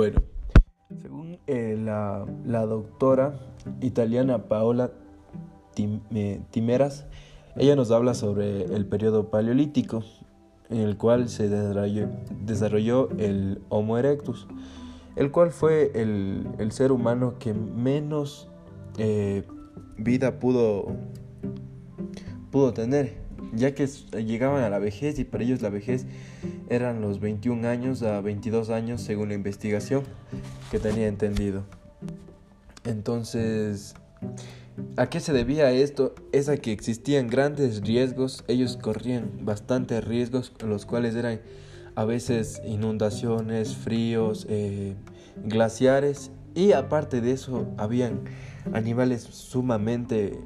Bueno, según eh, la, la, doctora italiana Paola eh, Timeras, ella nos habla sobre el periodo paleolítico, en el cual se desarrolló, desarrolló el Homo erectus, el cual fue el, el ser humano que menos eh, vida pudo, pudo tener, ya que llegaban a la vejez y para ellos la vejez eran los 21 años a 22 años según la investigación que tenía entendido. Entonces, ¿a qué se debía esto? Es a que existían grandes riesgos, ellos corrían bastantes riesgos, los cuales eran a veces inundaciones, fríos, eh, glaciares y aparte de eso habían animales sumamente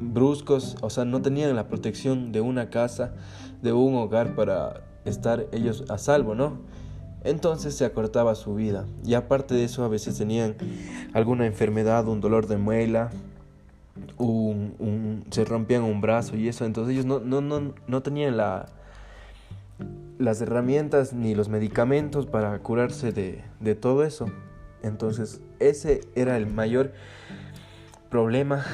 bruscos, o sea, no tenían la protección de una casa, de un hogar para estar ellos a salvo, ¿no? Entonces se acortaba su vida. Y aparte de eso, a veces tenían alguna enfermedad, un dolor de muela, un, se rompían un brazo y eso. Entonces ellos no, no, no, no tenían la, las herramientas ni los medicamentos para curarse de, de todo eso. Entonces ese era el mayor problema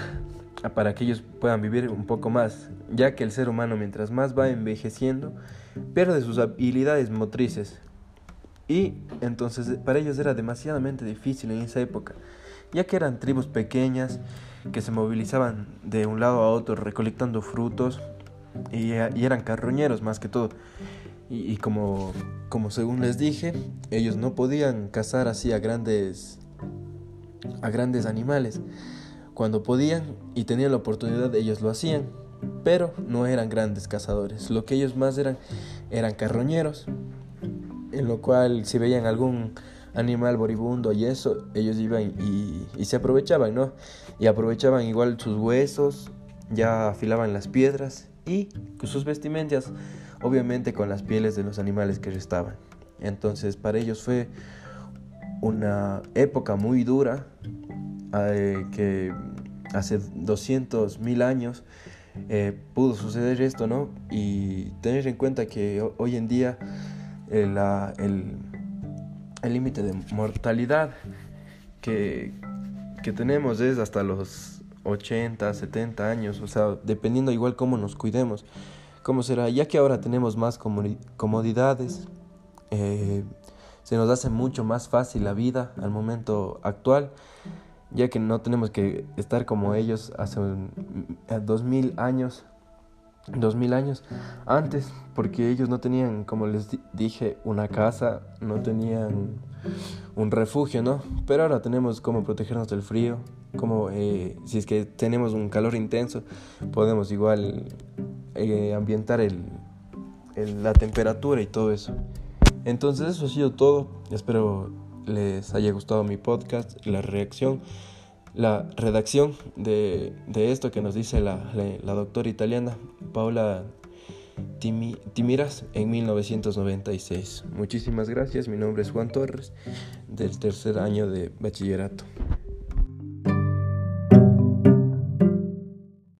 para que ellos puedan vivir un poco más, ya que el ser humano mientras más va envejeciendo, pierde sus habilidades motrices. Y entonces para ellos era demasiadamente difícil en esa época, ya que eran tribus pequeñas que se movilizaban de un lado a otro recolectando frutos y, eran carroñeros más que todo. Y, y, como, como según les dije, ellos no podían cazar así a grandes, a grandes animales. Cuando podían y tenían la oportunidad, ellos lo hacían, pero no eran grandes cazadores. Lo que ellos más eran eran carroñeros, en lo cual si veían algún animal moribundo y eso, ellos iban y, se aprovechaban, ¿no? Y aprovechaban igual sus huesos, ya afilaban las piedras y sus vestimentas, obviamente con las pieles de los animales que restaban. Entonces para ellos fue una época muy dura eh, que hace 200 mil años eh, pudo suceder esto, ¿no? Y tener en cuenta que hoy en día eh, el límite de mortalidad que, que tenemos es hasta los 80, 70 años, o sea, dependiendo igual cómo nos cuidemos, cómo será, ya que ahora tenemos más comodidades, se nos hace mucho más fácil la vida al momento actual ya que no tenemos que estar como ellos hace dos mil años, dos mil años antes, porque ellos no tenían, como les dije, una casa, no tenían un refugio, ¿no? Pero ahora tenemos cómo protegernos del frío, como eh, si es que tenemos un calor intenso, podemos igual eh, ambientar el, la temperatura y todo eso. Entonces eso ha sido todo. Espero les haya gustado mi podcast, la reacción, la redacción de, esto que nos dice la, la, doctora italiana Paula Timiras en 1996. Muchísimas gracias, mi nombre es Juan Torres del tercer año de bachillerato.